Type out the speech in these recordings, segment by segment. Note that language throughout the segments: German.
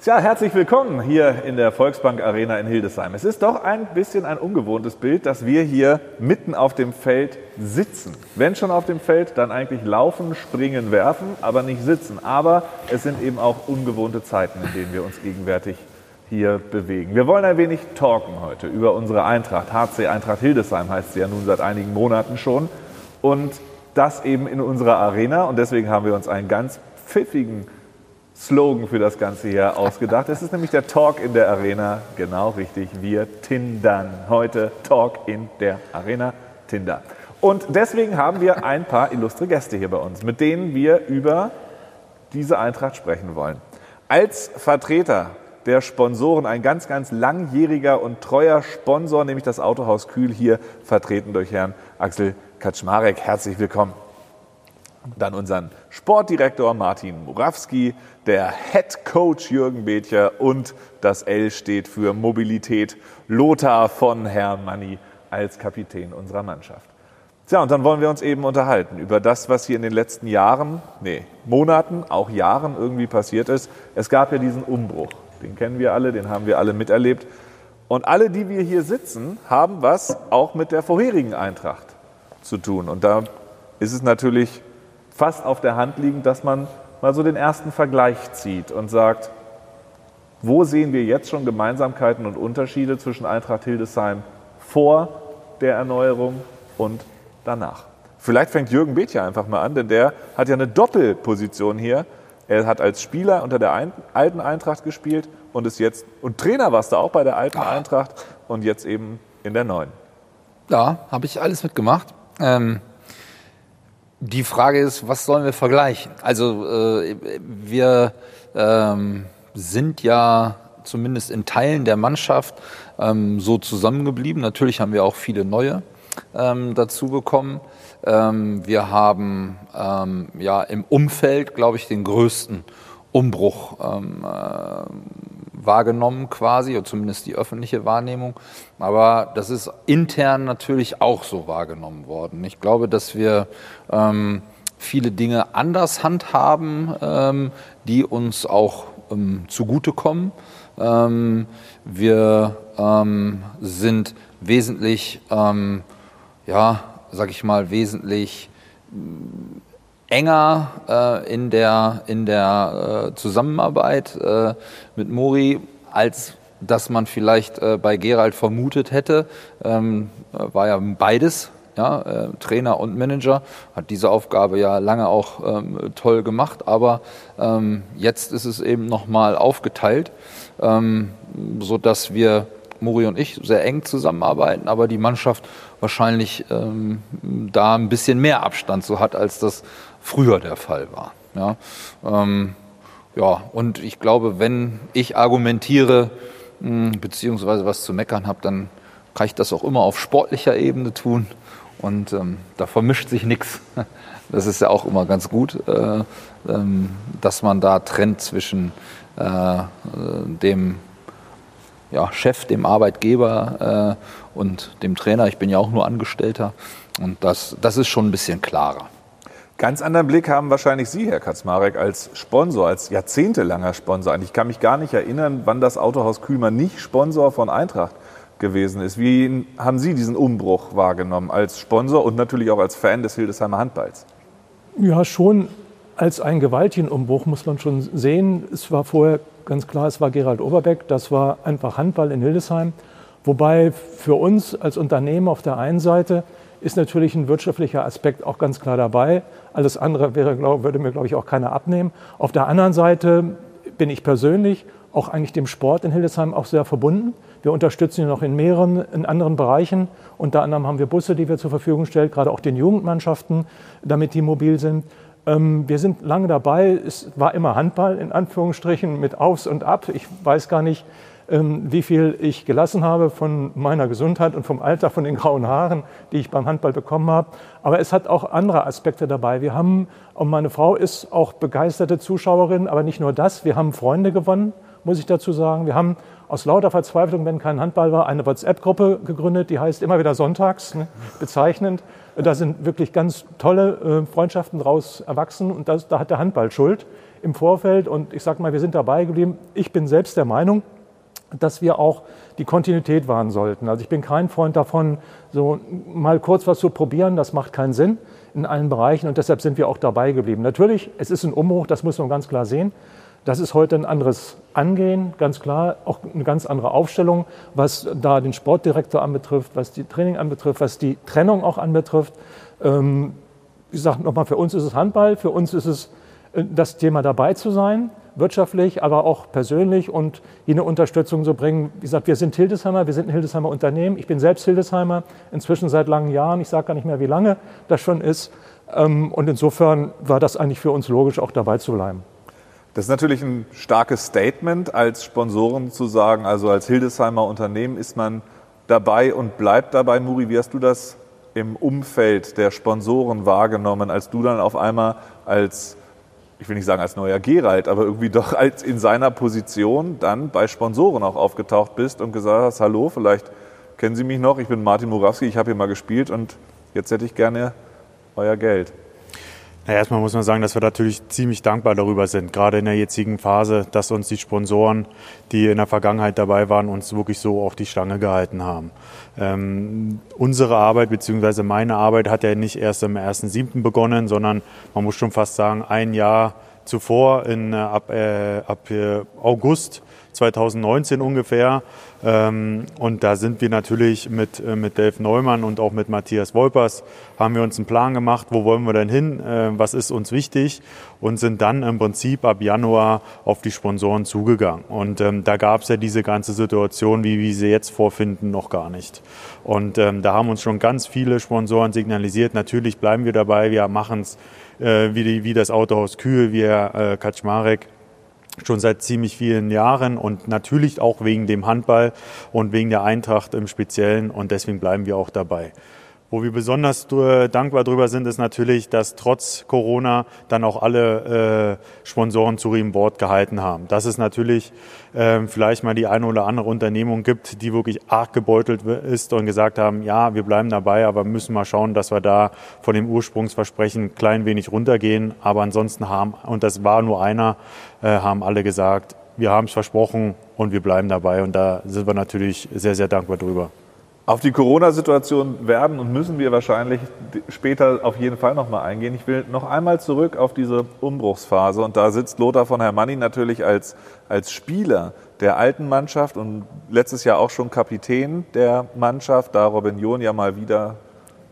Tja, herzlich willkommen hier in der Volksbank Arena in Hildesheim. Es ist doch ein bisschen ein ungewohntes Bild, dass wir hier mitten auf dem Feld sitzen. Wenn schon auf dem Feld, dann eigentlich laufen, springen, werfen, aber nicht sitzen. Aber es sind eben auch ungewohnte Zeiten, in denen wir uns gegenwärtig hier bewegen. Wir wollen ein wenig talken heute über unsere Eintracht. HC Eintracht Hildesheim heißt sie ja nun seit einigen Monaten schon. Und das eben in unserer Arena. Und deswegen haben wir uns einen ganz pfiffigen Slogan für das Ganze hier ausgedacht. Es ist nämlich der Talk in der Arena. Genau richtig. Wir tindern. Heute Talk in der Arena. Tinder. Und deswegen haben wir ein paar illustre Gäste hier bei uns, mit denen wir über diese Eintracht sprechen wollen. Als Vertreter der Sponsoren, ein ganz, ganz langjähriger und treuer Sponsor, nämlich das Autohaus Kühl, hier vertreten durch Herrn Axel Kaczmarek. Herzlich willkommen. Dann unseren Sportdirektor Martin Murawski, der Head Coach Jürgen Bethcher und das L steht für Mobilität Lothar von Hermanni als Kapitän unserer Mannschaft. Tja, und dann wollen wir uns eben unterhalten über das, was hier in den letzten Jahren, nee, Monaten, auch Jahren irgendwie passiert ist. Es gab ja diesen Umbruch, den kennen wir alle, den haben wir alle miterlebt. Und alle, die wir hier sitzen, haben was auch mit der vorherigen Eintracht zu tun. Und da ist es natürlich fast auf der Hand liegend, dass man mal so den ersten Vergleich zieht und sagt, wo sehen wir jetzt schon Gemeinsamkeiten und Unterschiede zwischen Eintracht Hildesheim vor der Erneuerung und danach? Vielleicht fängt Jürgen Bethja einfach mal an, denn der hat ja eine Doppelposition hier. Er hat als Spieler unter der alten Eintracht gespielt und ist jetzt und Trainer warst du auch bei der alten ah. Eintracht und jetzt eben in der neuen. Ja, habe ich alles mitgemacht. Ähm, die Frage ist, was sollen wir vergleichen? Also äh, wir ähm, sind ja zumindest in Teilen der Mannschaft ähm, so zusammengeblieben. Natürlich haben wir auch viele neue ähm, dazu bekommen. Ähm, wir haben ähm, ja im Umfeld, glaube ich, den größten Umbruch ähm, äh, wahrgenommen quasi, oder zumindest die öffentliche Wahrnehmung. Aber das ist intern natürlich auch so wahrgenommen worden. Ich glaube, dass wir ähm, viele Dinge anders handhaben, ähm, die uns auch ähm, zugutekommen. Ähm, wir ähm, sind wesentlich, ähm, ja, sag ich mal, wesentlich enger äh, in der, in der äh, Zusammenarbeit äh, mit Mori, als dass man vielleicht äh, bei Gerald vermutet hätte. Ähm, war ja beides, ja, äh, Trainer und Manager, hat diese Aufgabe ja lange auch ähm, toll gemacht, aber ähm, jetzt ist es eben nochmal aufgeteilt, ähm, sodass wir, Muri und ich, sehr eng zusammenarbeiten, aber die Mannschaft wahrscheinlich ähm, da ein bisschen mehr Abstand so hat, als das früher der Fall war. Ja, ähm, ja und ich glaube, wenn ich argumentiere, hm, beziehungsweise was zu meckern habe, dann kann ich das auch immer auf sportlicher Ebene tun. Und ähm, da vermischt sich nichts. Das ist ja auch immer ganz gut, äh, ähm, dass man da trennt zwischen äh, dem ja, Chef, dem Arbeitgeber äh, und dem Trainer. Ich bin ja auch nur Angestellter. Und das, das ist schon ein bisschen klarer. Ganz anderen Blick haben wahrscheinlich Sie, Herr Kaczmarek, als Sponsor, als jahrzehntelanger Sponsor. Ich kann mich gar nicht erinnern, wann das Autohaus Kühlmann nicht Sponsor von Eintracht gewesen ist. Wie haben Sie diesen Umbruch wahrgenommen als Sponsor und natürlich auch als Fan des Hildesheimer Handballs? Ja, schon als einen gewaltigen Umbruch muss man schon sehen. Es war vorher ganz klar, es war Gerald Oberbeck, das war einfach Handball in Hildesheim. Wobei für uns als Unternehmen auf der einen Seite ist natürlich ein wirtschaftlicher Aspekt auch ganz klar dabei. Alles andere wäre, glaub, würde mir, glaube ich, auch keiner abnehmen. Auf der anderen Seite bin ich persönlich auch eigentlich dem Sport in Hildesheim auch sehr verbunden. Wir unterstützen ihn noch in mehreren, in anderen Bereichen. Unter anderem haben wir Busse, die wir zur Verfügung stellen, gerade auch den Jugendmannschaften, damit die mobil sind. Ähm, wir sind lange dabei. Es war immer Handball, in Anführungsstrichen, mit Aufs und Ab. Ich weiß gar nicht, wie viel ich gelassen habe von meiner Gesundheit und vom Alter, von den grauen Haaren, die ich beim Handball bekommen habe. Aber es hat auch andere Aspekte dabei. Wir haben, und meine Frau ist auch begeisterte Zuschauerin, aber nicht nur das, wir haben Freunde gewonnen, muss ich dazu sagen. Wir haben aus lauter Verzweiflung, wenn kein Handball war, eine WhatsApp-Gruppe gegründet, die heißt immer wieder Sonntags, ne, bezeichnend. Da sind wirklich ganz tolle äh, Freundschaften daraus erwachsen und das, da hat der Handball Schuld im Vorfeld und ich sage mal, wir sind dabei geblieben. Ich bin selbst der Meinung, dass wir auch die Kontinuität wahren sollten. Also ich bin kein Freund davon, so mal kurz was zu probieren, das macht keinen Sinn in allen Bereichen und deshalb sind wir auch dabei geblieben. Natürlich, es ist ein Umbruch, das muss man ganz klar sehen. Das ist heute ein anderes Angehen, ganz klar, auch eine ganz andere Aufstellung, was da den Sportdirektor anbetrifft, was die Training anbetrifft, was die Trennung auch anbetrifft. Ähm, wie gesagt, nochmal, für uns ist es Handball, für uns ist es äh, das Thema dabei zu sein, wirtschaftlich, aber auch persönlich und eine Unterstützung zu bringen. Wie gesagt, wir sind Hildesheimer, wir sind ein Hildesheimer Unternehmen. Ich bin selbst Hildesheimer, inzwischen seit langen Jahren. Ich sage gar nicht mehr, wie lange das schon ist. Ähm, und insofern war das eigentlich für uns logisch, auch dabei zu bleiben. Das ist natürlich ein starkes Statement, als Sponsoren zu sagen, also als Hildesheimer Unternehmen ist man dabei und bleibt dabei. Muri, wie hast du das im Umfeld der Sponsoren wahrgenommen, als du dann auf einmal als, ich will nicht sagen als neuer Gerald, aber irgendwie doch als in seiner Position dann bei Sponsoren auch aufgetaucht bist und gesagt hast, hallo, vielleicht kennen Sie mich noch, ich bin Martin Murawski, ich habe hier mal gespielt und jetzt hätte ich gerne euer Geld. Ja, erstmal muss man sagen, dass wir natürlich ziemlich dankbar darüber sind, gerade in der jetzigen Phase, dass uns die Sponsoren, die in der Vergangenheit dabei waren, uns wirklich so auch die Stange gehalten haben. Ähm, unsere Arbeit bzw. meine Arbeit hat ja nicht erst am 1.7. begonnen, sondern man muss schon fast sagen, ein Jahr zuvor, in, äh, ab, äh, ab äh, August 2019 ungefähr. Ähm, und da sind wir natürlich mit, äh, mit Dave Neumann und auch mit Matthias Wolpers, haben wir uns einen Plan gemacht, wo wollen wir denn hin, äh, was ist uns wichtig und sind dann im Prinzip ab Januar auf die Sponsoren zugegangen. Und ähm, da gab es ja diese ganze Situation, wie wir sie jetzt vorfinden, noch gar nicht. Und ähm, da haben uns schon ganz viele Sponsoren signalisiert, natürlich bleiben wir dabei, wir machen es äh, wie, wie das Autohaus Kühe, wie Herr äh, Kaczmarek schon seit ziemlich vielen Jahren und natürlich auch wegen dem Handball und wegen der Eintracht im Speziellen und deswegen bleiben wir auch dabei. Wo wir besonders dankbar drüber sind, ist natürlich, dass trotz Corona dann auch alle äh, Sponsoren zu ihrem Wort gehalten haben. Dass es natürlich äh, vielleicht mal die eine oder andere Unternehmung gibt, die wirklich arg gebeutelt ist und gesagt haben, ja, wir bleiben dabei, aber müssen mal schauen, dass wir da von dem Ursprungsversprechen ein klein wenig runtergehen. Aber ansonsten haben, und das war nur einer, äh, haben alle gesagt, wir haben es versprochen und wir bleiben dabei. Und da sind wir natürlich sehr, sehr dankbar drüber. Auf die Corona-Situation werden und müssen wir wahrscheinlich später auf jeden Fall nochmal eingehen. Ich will noch einmal zurück auf diese Umbruchsphase. Und da sitzt Lothar von Hermanni natürlich als, als Spieler der alten Mannschaft und letztes Jahr auch schon Kapitän der Mannschaft, da Robin John ja mal wieder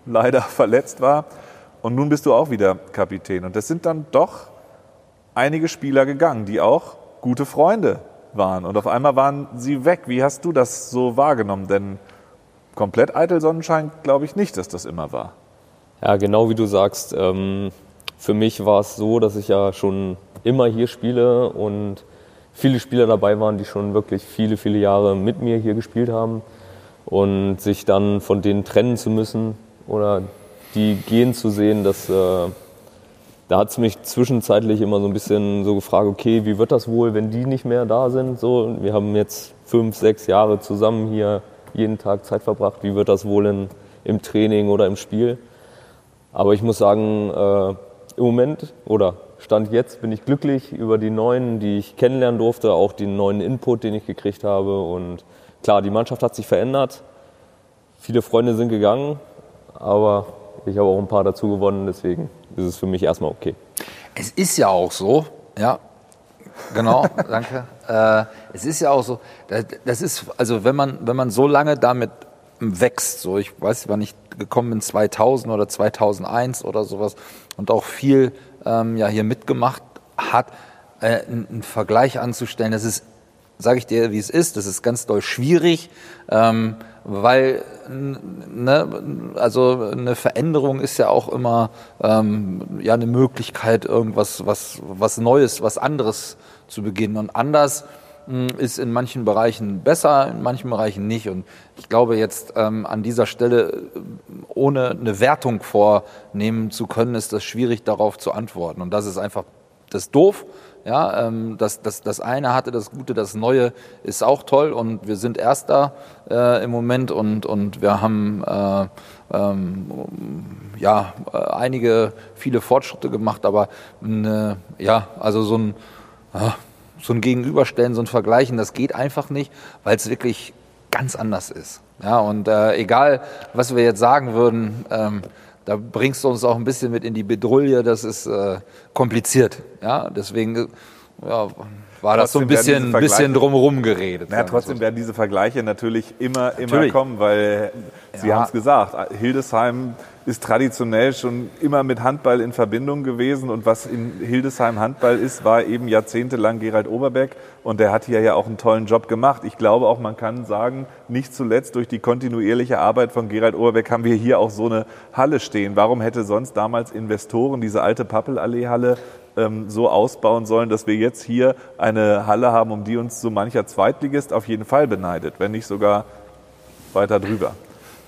leider verletzt war. Und nun bist du auch wieder Kapitän. Und es sind dann doch einige Spieler gegangen, die auch gute Freunde waren. Und auf einmal waren sie weg. Wie hast du das so wahrgenommen? Denn komplett eitel Sonnenschein glaube ich nicht, dass das immer war. Ja, genau wie du sagst. Ähm, für mich war es so, dass ich ja schon immer hier spiele und viele Spieler dabei waren, die schon wirklich viele, viele Jahre mit mir hier gespielt haben. Und sich dann von denen trennen zu müssen oder die gehen zu sehen, dass, äh, da hat es mich zwischenzeitlich immer so ein bisschen so gefragt, okay, wie wird das wohl, wenn die nicht mehr da sind? So, wir haben jetzt fünf, sechs Jahre zusammen hier jeden Tag Zeit verbracht. Wie wird das wohl in, im Training oder im Spiel? Aber ich muss sagen, äh, im Moment oder Stand jetzt bin ich glücklich über die neuen, die ich kennenlernen durfte, auch den neuen Input, den ich gekriegt habe. Und klar, die Mannschaft hat sich verändert. Viele Freunde sind gegangen, aber ich habe auch ein paar dazu gewonnen, deswegen ist es für mich erstmal okay. Es ist ja auch so, ja, Genau, danke. Äh, es ist ja auch so, das ist, also wenn man, wenn man so lange damit wächst, so ich weiß, wann ich gekommen bin, 2000 oder 2001 oder sowas und auch viel ähm, ja hier mitgemacht hat, äh, einen Vergleich anzustellen, das ist, sage ich dir, wie es ist, das ist ganz doll schwierig, ähm, weil ne, also eine Veränderung ist ja auch immer ähm, ja eine Möglichkeit, irgendwas was was Neues, was anderes zu beginnen. Und anders hm, ist in manchen Bereichen besser, in manchen Bereichen nicht. Und ich glaube jetzt ähm, an dieser Stelle, äh, ohne eine Wertung vornehmen zu können, ist das schwierig darauf zu antworten. Und das ist einfach das ist doof. Ja, ähm, das, das, das eine hatte das Gute, das Neue ist auch toll und wir sind Erster äh, im Moment und, und wir haben äh, ähm, ja, äh, einige, viele Fortschritte gemacht, aber eine, ja, also so ein, so ein Gegenüberstellen, so ein Vergleichen, das geht einfach nicht, weil es wirklich ganz anders ist. Ja, und äh, egal, was wir jetzt sagen würden, ähm, da bringst du uns auch ein bisschen mit in die Bedrulle, das ist äh, kompliziert. Ja, deswegen ja, war das so ein bisschen, bisschen drumherum geredet. Ja, trotzdem werden diese Vergleiche natürlich immer, immer natürlich. kommen, weil Sie ja. haben es gesagt, Hildesheim ist traditionell schon immer mit Handball in Verbindung gewesen und was in Hildesheim Handball ist, war eben jahrzehntelang Gerald Oberbeck und der hat hier ja auch einen tollen Job gemacht. Ich glaube auch, man kann sagen, nicht zuletzt durch die kontinuierliche Arbeit von Gerald Oberbeck haben wir hier auch so eine Halle stehen. Warum hätte sonst damals Investoren diese alte Pappelallee-Halle ähm, so ausbauen sollen, dass wir jetzt hier eine Halle haben, um die uns so mancher Zweitligist auf jeden Fall beneidet, wenn nicht sogar weiter drüber.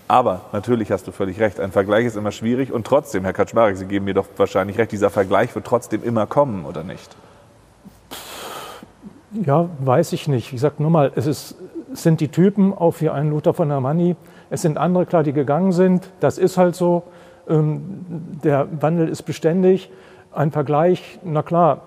Aber natürlich hast du völlig recht, ein Vergleich ist immer schwierig und trotzdem, Herr Kaczmarek, Sie geben mir doch wahrscheinlich recht, dieser Vergleich wird trotzdem immer kommen, oder nicht? Ja, weiß ich nicht. Wie gesagt, nur mal, es, ist, es sind die Typen, auch wie ein Luther von der Manni. Es sind andere, klar, die gegangen sind. Das ist halt so. Ähm, der Wandel ist beständig. Ein Vergleich, na klar,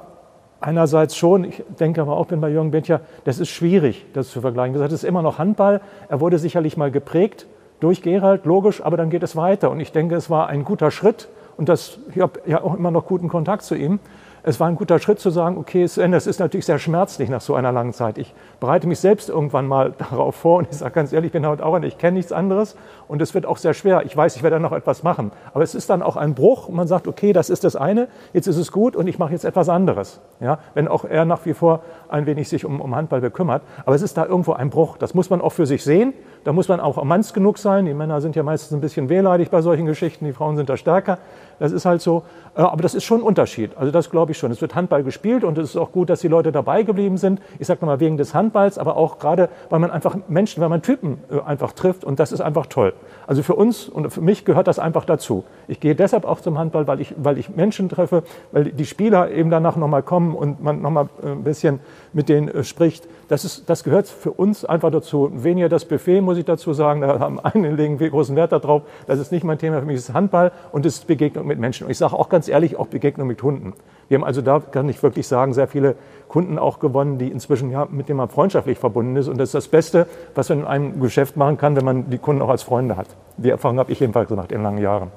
einerseits schon. Ich denke aber auch, bin bei Jürgen Bentja, das ist schwierig, das zu vergleichen. Das ist immer noch Handball. Er wurde sicherlich mal geprägt durch Gerald, logisch, aber dann geht es weiter. Und ich denke, es war ein guter Schritt und das, ich habe ja auch immer noch guten Kontakt zu ihm es war ein guter Schritt zu sagen, okay, es ist natürlich sehr schmerzlich nach so einer langen Zeit. Ich bereite mich selbst irgendwann mal darauf vor und ich sage ganz ehrlich, ich bin heute auch ich kenne nichts anderes und es wird auch sehr schwer. Ich weiß, ich werde noch etwas machen. Aber es ist dann auch ein Bruch und man sagt, okay, das ist das eine, jetzt ist es gut und ich mache jetzt etwas anderes. Ja, wenn auch er nach wie vor ein wenig sich um, um Handball bekümmert. Aber es ist da irgendwo ein Bruch. Das muss man auch für sich sehen. Da muss man auch manns genug sein. Die Männer sind ja meistens ein bisschen wehleidig bei solchen Geschichten, die Frauen sind da stärker. Das ist halt so. Äh, aber das ist schon ein Unterschied. Also das glaube ich schon. Es wird Handball gespielt und es ist auch gut, dass die Leute dabei geblieben sind. Ich sage nochmal wegen des Handballs, aber auch gerade, weil man einfach Menschen, weil man Typen äh, einfach trifft und das ist einfach toll. Also für uns und für mich gehört das einfach dazu. Ich gehe deshalb auch zum Handball, weil ich, weil ich Menschen treffe, weil die Spieler eben danach nochmal kommen und man nochmal äh, ein bisschen mit denen spricht. Das, ist, das gehört für uns einfach dazu. Weniger das Buffet, muss ich dazu sagen. Da haben einige großen Wert darauf. Das ist nicht mein Thema. Für mich ist Handball und es ist Begegnung mit Menschen. Und ich sage auch ganz ehrlich, auch Begegnung mit Hunden. Wir haben also da, kann ich wirklich sagen, sehr viele Kunden auch gewonnen, die inzwischen ja, mit denen man freundschaftlich verbunden ist. Und das ist das Beste, was man in einem Geschäft machen kann, wenn man die Kunden auch als Freunde hat. Die Erfahrung habe ich jedenfalls gemacht in langen Jahren.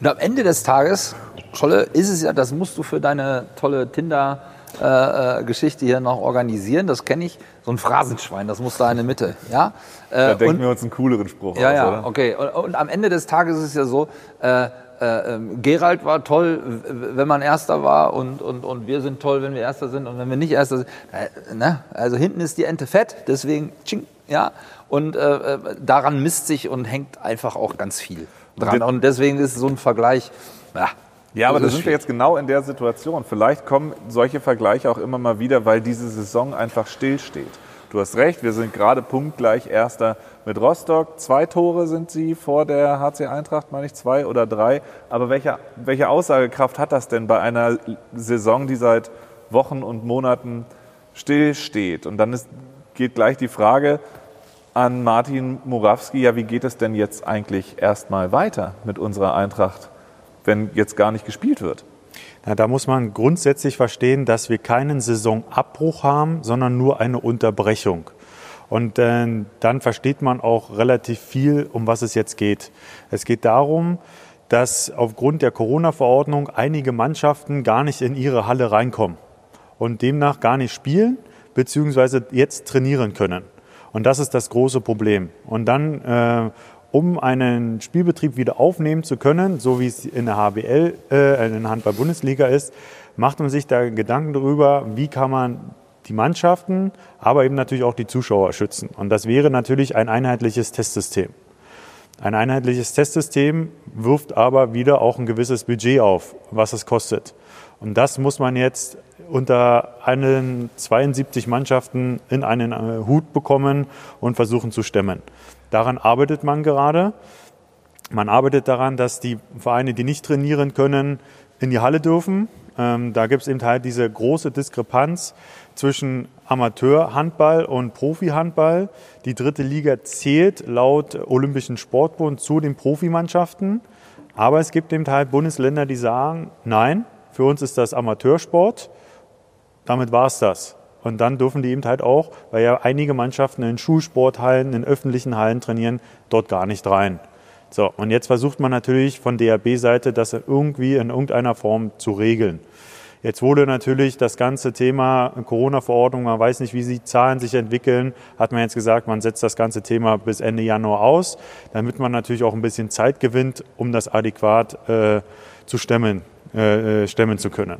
Und am Ende des Tages, Scholle, ist es ja, das musst du für deine tolle Tinder- äh, Geschichte hier noch organisieren. Das kenne ich. So ein Phrasenschwein, das muss da in der Mitte. Ja? Äh, da denken und, wir uns einen cooleren Spruch ja, aus, ja, oder? okay. Und, und, am Ende des Tages ist es ja so, äh, äh, ähm, Gerald war toll, wenn man Erster war und, und, und wir sind toll, wenn wir Erster sind und wenn wir nicht Erster sind. Äh, ne? Also hinten ist die Ente fett, deswegen tsching, ja. Und äh, daran misst sich und hängt einfach auch ganz viel dran. Und deswegen ist so ein Vergleich, ja, ja, aber da sind wir jetzt genau in der Situation. Vielleicht kommen solche Vergleiche auch immer mal wieder, weil diese Saison einfach stillsteht. Du hast recht, wir sind gerade punktgleich Erster mit Rostock. Zwei Tore sind sie vor der HC Eintracht, meine ich, zwei oder drei. Aber welche, welche Aussagekraft hat das denn bei einer Saison, die seit Wochen und Monaten stillsteht? Und dann ist, geht gleich die Frage an Martin Murawski, ja, wie geht es denn jetzt eigentlich erstmal weiter mit unserer Eintracht wenn jetzt gar nicht gespielt wird? Na, da muss man grundsätzlich verstehen, dass wir keinen Saisonabbruch haben, sondern nur eine Unterbrechung. Und äh, dann versteht man auch relativ viel, um was es jetzt geht. Es geht darum, dass aufgrund der Corona-Verordnung einige Mannschaften gar nicht in ihre Halle reinkommen und demnach gar nicht spielen beziehungsweise jetzt trainieren können. Und das ist das große Problem. Und dann äh, um einen Spielbetrieb wieder aufnehmen zu können, so wie es in der HBL, äh, in der Handball-Bundesliga ist, macht man sich da Gedanken darüber, wie kann man die Mannschaften, aber eben natürlich auch die Zuschauer schützen. Und das wäre natürlich ein einheitliches Testsystem. Ein einheitliches Testsystem wirft aber wieder auch ein gewisses Budget auf, was es kostet. Und das muss man jetzt unter einen 72 Mannschaften in einen äh, Hut bekommen und versuchen zu stemmen. Daran arbeitet man gerade. Man arbeitet daran, dass die Vereine, die nicht trainieren können, in die Halle dürfen. Ähm, da gibt es eben halt diese große Diskrepanz zwischen Amateurhandball und Profihandball. Die dritte Liga zählt laut Olympischen Sportbund zu den Profimannschaften. Aber es gibt eben halt Bundesländer, die sagen, nein, für uns ist das Amateursport. Damit war es das. Und dann dürfen die eben halt auch, weil ja einige Mannschaften in Schulsporthallen, in öffentlichen Hallen trainieren, dort gar nicht rein. So, und jetzt versucht man natürlich von DRB-Seite das irgendwie in irgendeiner Form zu regeln. Jetzt wurde natürlich das ganze Thema Corona-Verordnung, man weiß nicht, wie die Zahlen sich entwickeln, hat man jetzt gesagt, man setzt das ganze Thema bis Ende Januar aus, damit man natürlich auch ein bisschen Zeit gewinnt, um das adäquat äh, zu stemmen, äh, äh stemmen zu können.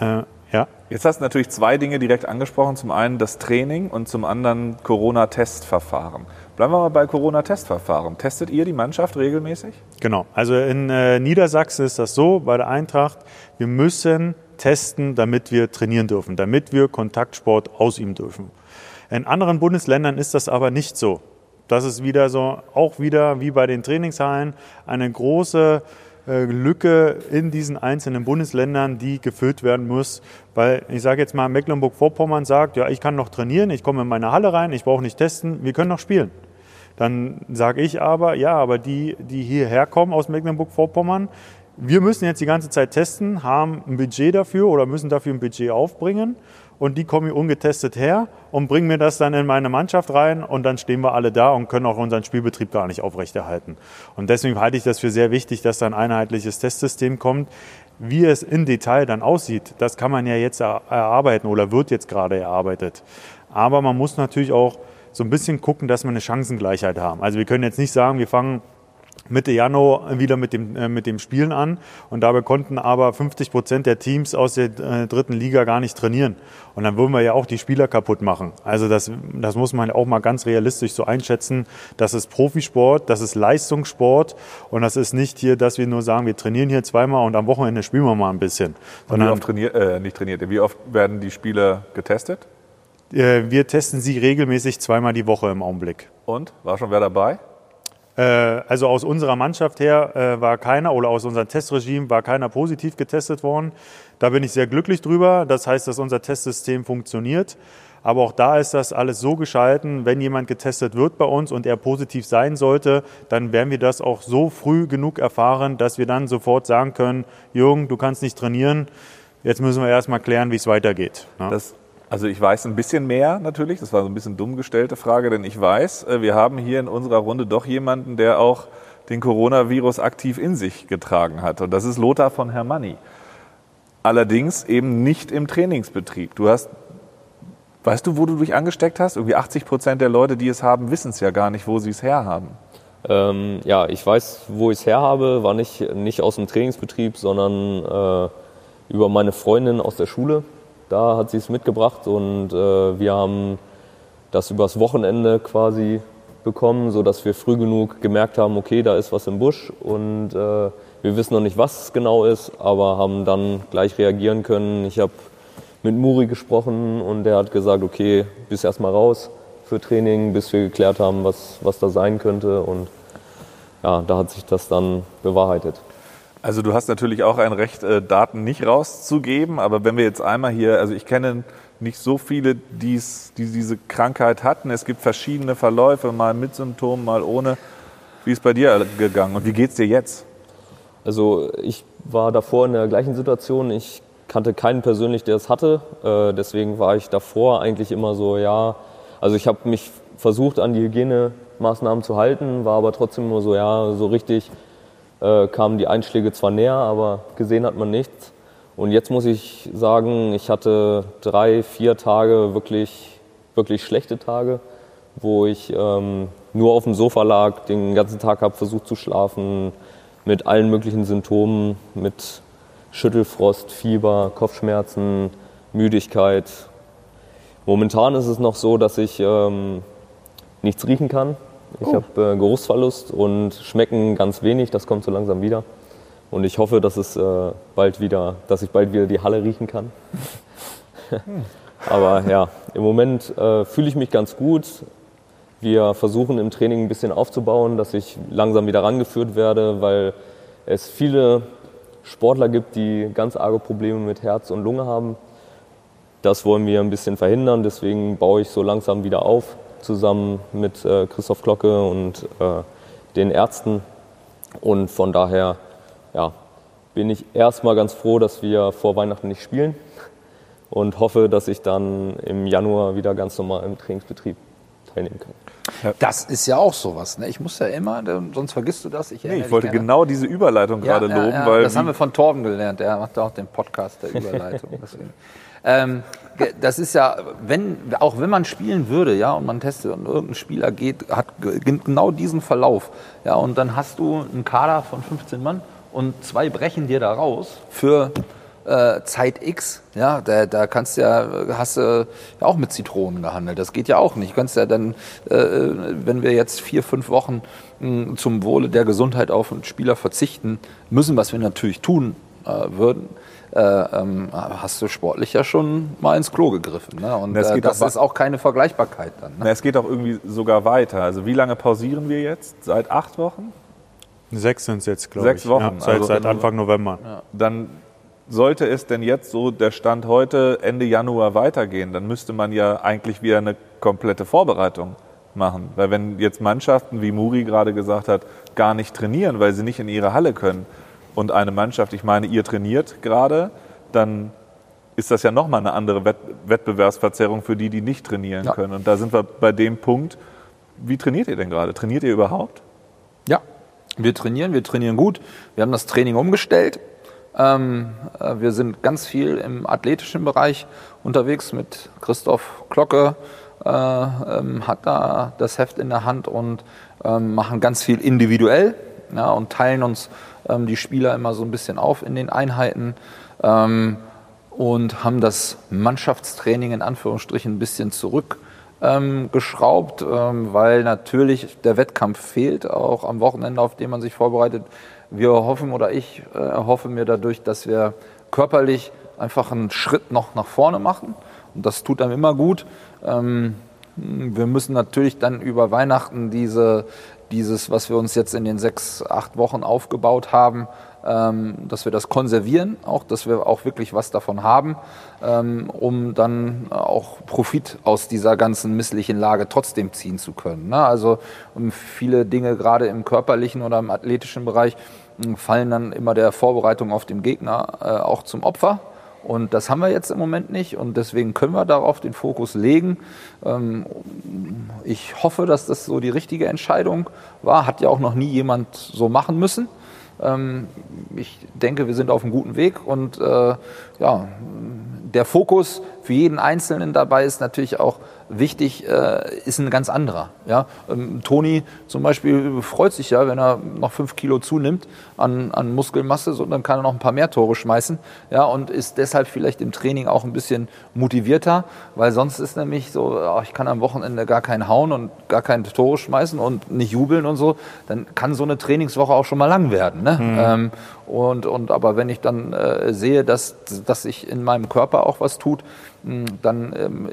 Äh, ja. Jetzt hast du natürlich zwei Dinge direkt angesprochen. Zum einen das Training und zum anderen Corona-Testverfahren. Bleiben wir mal bei Corona-Testverfahren. Testet ihr die Mannschaft regelmäßig? Genau. Also in äh, Niedersachsen ist das so, bei der Eintracht, wir müssen testen, damit wir trainieren dürfen, damit wir Kontaktsport ausüben dürfen. In anderen Bundesländern ist das aber nicht so. Das ist wieder so, auch wieder wie bei den Trainingshallen, eine große Lücke in diesen einzelnen Bundesländern, die gefüllt werden muss. Weil ich sage jetzt mal, Mecklenburg-Vorpommern sagt, ja, ich kann noch trainieren, ich komme in meine Halle rein, ich brauche nicht testen, wir können noch spielen. Dann sage ich aber, ja, aber die, die hierher kommen aus Mecklenburg-Vorpommern, wir müssen jetzt die ganze Zeit testen, haben ein Budget dafür oder müssen dafür ein Budget aufbringen und die kommen hier ungetestet her und bringen mir das dann in meine Mannschaft rein und dann stehen wir alle da und können auch unseren Spielbetrieb gar nicht aufrechterhalten. Und deswegen halte ich das für sehr wichtig, dass da ein einheitliches Testsystem kommt. Wie es in Detail dann aussieht, das kann man ja jetzt erarbeiten oder wird jetzt gerade erarbeitet. Aber man muss natürlich auch so ein bisschen gucken, dass wir eine Chancengleichheit haben. Also wir können jetzt nicht sagen, wir fangen Mitte Januar wieder mit dem, äh, mit dem Spielen an. Und dabei konnten aber 50 Prozent der Teams aus der äh, dritten Liga gar nicht trainieren. Und dann würden wir ja auch die Spieler kaputt machen. Also das, das muss man auch mal ganz realistisch so einschätzen. Das ist Profisport, das ist Leistungssport und das ist nicht hier, dass wir nur sagen, wir trainieren hier zweimal und am Wochenende spielen wir mal ein bisschen. Und wie oft trainiert, äh, nicht trainiert, wie oft werden die Spieler getestet? Äh, wir testen sie regelmäßig zweimal die Woche im Augenblick. Und? War schon wer dabei? Äh, also aus unserer Mannschaft her äh, war keiner oder aus unserem Testregime war keiner positiv getestet worden. Da bin ich sehr glücklich drüber. Das heißt, dass unser Testsystem funktioniert. Aber auch da ist das alles so geschalten, wenn jemand getestet wird bei uns und er positiv sein sollte, dann werden wir das auch so früh genug erfahren, dass wir dann sofort sagen können, Jürgen, du kannst nicht trainieren. Jetzt müssen wir erstmal klären, wie es weitergeht. Ja. Das also ich weiß ein bisschen mehr natürlich, das war so ein bisschen dumm gestellte Frage, denn ich weiß, äh, wir haben hier in unserer Runde doch jemanden, der auch den Coronavirus aktiv in sich getragen hat. Und das ist Lothar von Hermanni. Allerdings eben nicht im Trainingsbetrieb. Du hast, weißt du, wo du dich angesteckt hast? Irgendwie 80 Prozent der Leute, die es haben, wissen es ja gar nicht, wo sie es herhaben. Ähm, ja, ich weiß, wo ich es herhabe, war nicht, nicht aus dem Trainingsbetrieb, sondern äh, über meine Freundin aus der Schule. Da hat sie es mitgebracht und äh, wir haben das übers Wochenende quasi bekommen, sodass wir früh genug gemerkt haben, okay, da ist was im Busch und äh, wir wissen noch nicht, was es genau ist, aber haben dann gleich reagieren können. Ich habe mit Muri gesprochen und der hat gesagt, okay, bis erstmal raus für Training, bis wir geklärt haben, was, was da sein könnte und ja, da hat sich das dann bewahrheitet. Also du hast natürlich auch ein Recht, äh, Daten nicht rauszugeben, aber wenn wir jetzt einmal hier, also ich kenne nicht so viele, die's, die diese Krankheit hatten. Es gibt verschiedene Verläufe, mal mit Symptomen, mal ohne. Wie ist bei dir gegangen und wie geht es dir jetzt? Also ich war davor in der gleichen Situation. Ich kannte keinen persönlich, der es hatte. Äh, deswegen war ich davor eigentlich immer so, ja, also ich habe mich versucht an die Hygienemaßnahmen zu halten, war aber trotzdem nur so, ja, so richtig äh, kamen die Einschläge zwar näher, aber gesehen hat man nichts. Und jetzt muss ich sagen, ich hatte drei, vier Tage wirklich, wirklich schlechte Tage, wo ich ähm, nur auf dem Sofa lag, den ganzen Tag habe versucht zu schlafen, mit allen möglichen Symptomen, mit Schüttelfrost, Fieber, Kopfschmerzen, Müdigkeit. Momentan ist es noch so, dass ich ähm, nichts riechen kann. Ich oh. habe äh, Geruchsverlust und schmecken ganz wenig, das kommt so langsam wieder. Und ich hoffe, dass es äh, bald wieder, dass ich bald wieder die Halle riechen kann. Aber ja, im Moment äh, fühle ich mich ganz gut. Wir versuchen im Training ein bisschen aufzubauen, dass ich langsam wieder rangeführt werde, weil es viele Sportler gibt, die ganz arge Probleme mit Herz und Lunge haben. Das wollen wir ein bisschen verhindern, deswegen baue ich so langsam wieder auf, zusammen mit äh, Christoph Glocke und äh, den Ärzten. Und von daher ja, bin ich erstmal ganz froh, dass wir vor Weihnachten nicht spielen und hoffe, dass ich dann im Januar wieder ganz normal im Trainingsbetrieb teilnehmen kann. Das ist ja auch sowas. Ne? Ich muss ja immer, sonst vergisst du das. Ich, nee, ich wollte gerne. genau diese Überleitung ja, gerade ja, loben. Ja, weil das haben wir von Torben gelernt. Der macht auch den Podcast der Überleitung. Ähm, das ist ja, wenn, auch wenn man spielen würde, ja, und man testet und irgendein Spieler geht, hat genau diesen Verlauf, ja, und dann hast du einen Kader von 15 Mann und zwei brechen dir da raus für äh, Zeit X, ja, da, da kannst du ja, hast du ja auch mit Zitronen gehandelt. Das geht ja auch nicht. Du kannst ja dann, äh, wenn wir jetzt vier, fünf Wochen mh, zum Wohle der Gesundheit auf einen Spieler verzichten müssen, was wir natürlich tun äh, würden, äh, ähm, hast du sportlich ja schon mal ins Klo gegriffen. Ne? Und das, äh, das ist auch keine Vergleichbarkeit dann. Ne? Na, es geht auch irgendwie sogar weiter. Also wie lange pausieren wir jetzt? Seit acht Wochen? Sechs sind es jetzt, glaube ich. Sechs Wochen. Ja, seit, also, seit Anfang November. Ja. Dann sollte es denn jetzt so der Stand heute Ende Januar weitergehen, dann müsste man ja eigentlich wieder eine komplette Vorbereitung machen. Weil wenn jetzt Mannschaften, wie Muri gerade gesagt hat, gar nicht trainieren, weil sie nicht in ihre Halle können und eine Mannschaft, ich meine, ihr trainiert gerade, dann ist das ja nochmal eine andere Wettbewerbsverzerrung für die, die nicht trainieren ja. können. Und da sind wir bei dem Punkt, wie trainiert ihr denn gerade? Trainiert ihr überhaupt? Ja, wir trainieren, wir trainieren gut. Wir haben das Training umgestellt. Ähm, äh, wir sind ganz viel im athletischen Bereich unterwegs mit Christoph Glocke, äh, ähm, hat da das Heft in der Hand und ähm, machen ganz viel individuell ja, und teilen uns ähm, die Spieler immer so ein bisschen auf in den Einheiten ähm, und haben das Mannschaftstraining in Anführungsstrichen ein bisschen zurückgeschraubt, ähm, weil natürlich der Wettkampf fehlt, auch am Wochenende, auf dem man sich vorbereitet wir hoffen oder ich äh, hoffe mir dadurch, dass wir körperlich einfach einen Schritt noch nach vorne machen. Und das tut einem immer gut. Ähm, wir müssen natürlich dann über Weihnachten diese, dieses, was wir uns jetzt in den sechs, acht Wochen aufgebaut haben, ähm, dass wir das konservieren, auch, dass wir auch wirklich was davon haben, ähm, um dann auch Profit aus dieser ganzen misslichen Lage trotzdem ziehen zu können. Ne? Also um viele Dinge gerade im körperlichen oder im athletischen Bereich fallen dann immer der Vorbereitung auf den Gegner äh, auch zum Opfer. Und das haben wir jetzt im Moment nicht und deswegen können wir darauf den Fokus legen. Ähm, ich hoffe, dass das so die richtige Entscheidung war. Hat ja auch noch nie jemand so machen müssen. Ähm, ich denke, wir sind auf einem guten Weg und äh, ja, der Fokus für jeden Einzelnen dabei ist natürlich auch wichtig, äh, ist ein ganz anderer. Ja? Ähm, Toni zum Beispiel freut sich ja, wenn er noch fünf Kilo zunimmt an, an Muskelmasse, so, dann kann er noch ein paar mehr Tore schmeißen ja? und ist deshalb vielleicht im Training auch ein bisschen motivierter, weil sonst ist nämlich so, oh, ich kann am Wochenende gar keinen hauen und gar keine Tore schmeißen und nicht jubeln und so, dann kann so eine Trainingswoche auch schon mal lang werden. Ne? Mhm. Ähm, und, und aber wenn ich dann äh, sehe, dass, dass sich in meinem Körper auch was tut, dann ähm,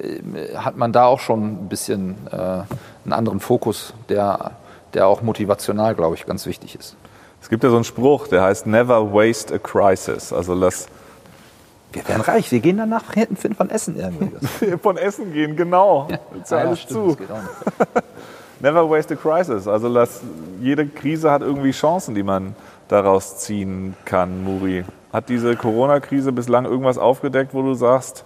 hat man da auch schon ein bisschen äh, einen anderen Fokus, der, der auch motivational, glaube ich, ganz wichtig ist. Es gibt ja so einen Spruch, der heißt Never waste a crisis. Also lass wir werden reich, wir gehen danach hinten von Essen irgendwie. von Essen gehen, genau. Ja. Ja, alles stimmt, zu. Never waste a crisis. Also lass, jede Krise hat irgendwie Chancen, die man daraus ziehen kann, Muri. Hat diese Corona-Krise bislang irgendwas aufgedeckt, wo du sagst,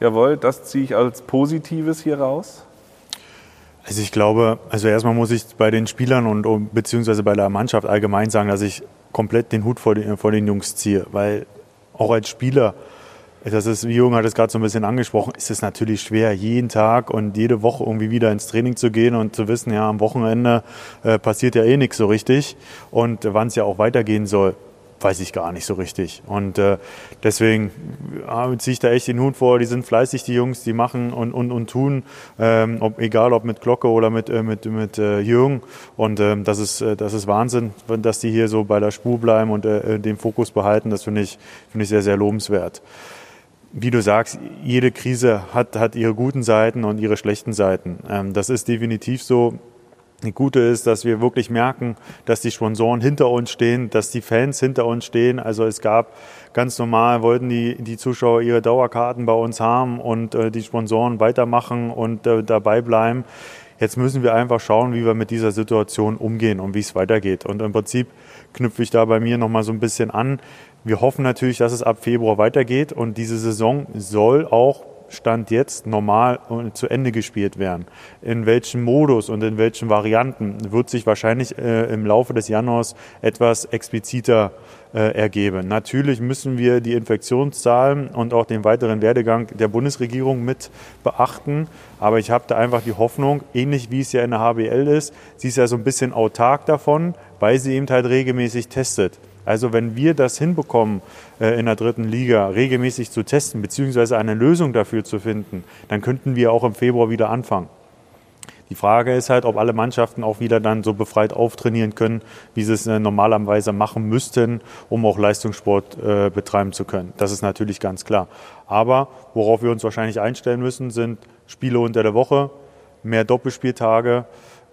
jawohl, das ziehe ich als Positives hier raus? Also ich glaube, also erstmal muss ich bei den Spielern und beziehungsweise bei der Mannschaft allgemein sagen, dass ich komplett den Hut vor den, vor den Jungs ziehe, weil auch als Spieler, das ist, wie Jürgen hat es gerade so ein bisschen angesprochen, ist es natürlich schwer, jeden Tag und jede Woche irgendwie wieder ins Training zu gehen und zu wissen, ja, am Wochenende äh, passiert ja eh nichts so richtig und wann es ja auch weitergehen soll weiß ich gar nicht so richtig. Und äh, deswegen äh, ziehe ich da echt den Hut vor. Die sind fleißig, die Jungs, die machen und, und, und tun, ähm, ob, egal ob mit Glocke oder mit, äh, mit, mit äh, Jürgen. Und ähm, das, ist, äh, das ist Wahnsinn, dass die hier so bei der Spur bleiben und äh, den Fokus behalten. Das finde ich, find ich sehr, sehr lobenswert. Wie du sagst, jede Krise hat, hat ihre guten Seiten und ihre schlechten Seiten. Ähm, das ist definitiv so gute ist, dass wir wirklich merken, dass die Sponsoren hinter uns stehen, dass die Fans hinter uns stehen. Also es gab ganz normal, wollten die, die Zuschauer ihre Dauerkarten bei uns haben und äh, die Sponsoren weitermachen und äh, dabei bleiben. Jetzt müssen wir einfach schauen, wie wir mit dieser Situation umgehen und wie es weitergeht. Und im Prinzip knüpfe ich da bei mir nochmal so ein bisschen an. Wir hoffen natürlich, dass es ab Februar weitergeht und diese Saison soll auch Stand jetzt normal zu Ende gespielt werden. In welchem Modus und in welchen Varianten wird sich wahrscheinlich äh, im Laufe des Januars etwas expliziter äh, ergeben. Natürlich müssen wir die Infektionszahlen und auch den weiteren Werdegang der Bundesregierung mit beachten. Aber ich habe da einfach die Hoffnung, ähnlich wie es ja in der HBL ist, sie ist ja so ein bisschen autark davon, weil sie eben halt regelmäßig testet. Also wenn wir das hinbekommen, äh, in der dritten Liga regelmäßig zu testen, beziehungsweise eine Lösung dafür zu finden, dann könnten wir auch im Februar wieder anfangen. Die Frage ist halt, ob alle Mannschaften auch wieder dann so befreit auftrainieren können, wie sie es äh, normalerweise machen müssten, um auch Leistungssport äh, betreiben zu können. Das ist natürlich ganz klar. Aber worauf wir uns wahrscheinlich einstellen müssen, sind Spiele unter der Woche, mehr Doppelspieltage,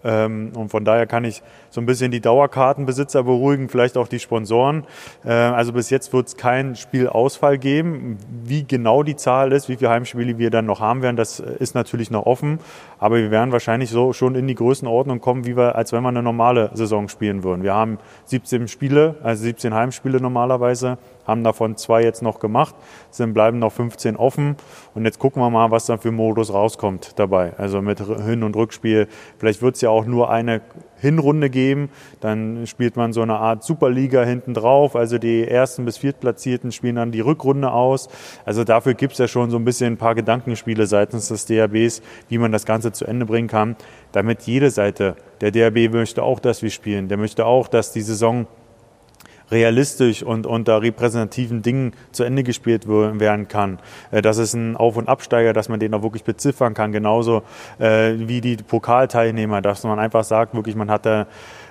und von daher kann ich so ein bisschen die Dauerkartenbesitzer beruhigen, vielleicht auch die Sponsoren. Äh, also bis jetzt wird es keinen Spielausfall geben. Wie genau die Zahl ist, wie viele Heimspiele wir dann noch haben werden, das ist natürlich noch offen. Aber wir werden wahrscheinlich so schon in die Größenordnung kommen, wie wir, als wenn wir eine normale Saison spielen würden. Wir haben 17 Spiele, also 17 Heimspiele normalerweise haben davon zwei jetzt noch gemacht, sind bleiben noch 15 offen und jetzt gucken wir mal, was dann für Modus rauskommt dabei. Also mit Hin- und Rückspiel. Vielleicht wird es ja auch nur eine Hinrunde geben, dann spielt man so eine Art Superliga hinten drauf, also die ersten bis viertplatzierten spielen dann die Rückrunde aus. Also dafür gibt es ja schon so ein bisschen ein paar Gedankenspiele seitens des DRBs, wie man das Ganze zu Ende bringen kann, damit jede Seite, der DRB möchte auch, dass wir spielen, der möchte auch, dass die Saison realistisch und unter repräsentativen Dingen zu Ende gespielt werden kann. Äh, das ist ein Auf- und Absteiger, dass man den auch wirklich beziffern kann, genauso äh, wie die Pokalteilnehmer, dass man einfach sagt, wirklich, man hat da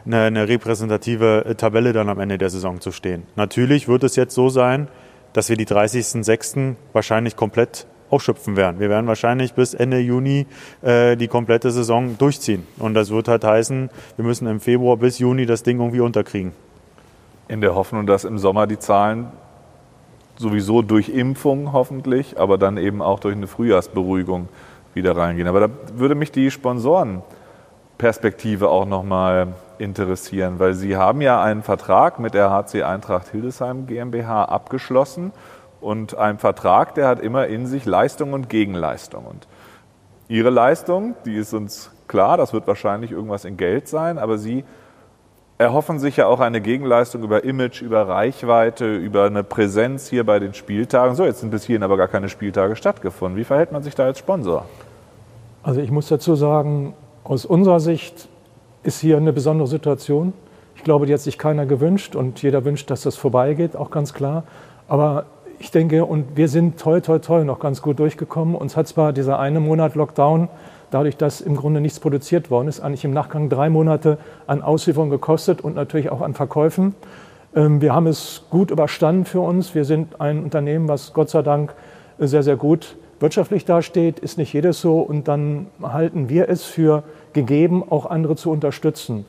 eine, eine repräsentative Tabelle dann am Ende der Saison zu stehen. Natürlich wird es jetzt so sein, dass wir die 30.06. wahrscheinlich komplett ausschöpfen werden. Wir werden wahrscheinlich bis Ende Juni äh, die komplette Saison durchziehen. Und das wird halt heißen, wir müssen im Februar bis Juni das Ding irgendwie unterkriegen. In der Hoffnung, dass im Sommer die Zahlen sowieso durch Impfung hoffentlich, aber dann eben auch durch eine Frühjahrsberuhigung wieder reingehen. Aber da würde mich die Sponsorenperspektive auch nochmal interessieren, weil Sie haben ja einen Vertrag mit der HC Eintracht Hildesheim GmbH abgeschlossen und ein Vertrag, der hat immer in sich Leistung und Gegenleistung. Und Ihre Leistung, die ist uns klar, das wird wahrscheinlich irgendwas in Geld sein, aber Sie erhoffen sich ja auch eine Gegenleistung über Image, über Reichweite, über eine Präsenz hier bei den Spieltagen. So, jetzt sind bis hierhin aber gar keine Spieltage stattgefunden. Wie verhält man sich da als Sponsor? Also ich muss dazu sagen, aus unserer Sicht ist hier eine besondere Situation. Ich glaube, die hat sich keiner gewünscht und jeder wünscht, dass das vorbeigeht, auch ganz klar. Aber ich denke, und wir sind toll, toll, toll noch ganz gut durchgekommen. Uns hat zwar dieser eine Monat Lockdown dadurch, dass im Grunde nichts produziert worden ist, eigentlich im Nachgang drei Monate an Auslieferung gekostet und natürlich auch an Verkäufen. Ähm, wir haben es gut überstanden für uns. Wir sind ein Unternehmen, was Gott sei Dank sehr, sehr gut wirtschaftlich dasteht. Ist nicht jedes so. Und dann halten wir es für gegeben, auch andere zu unterstützen.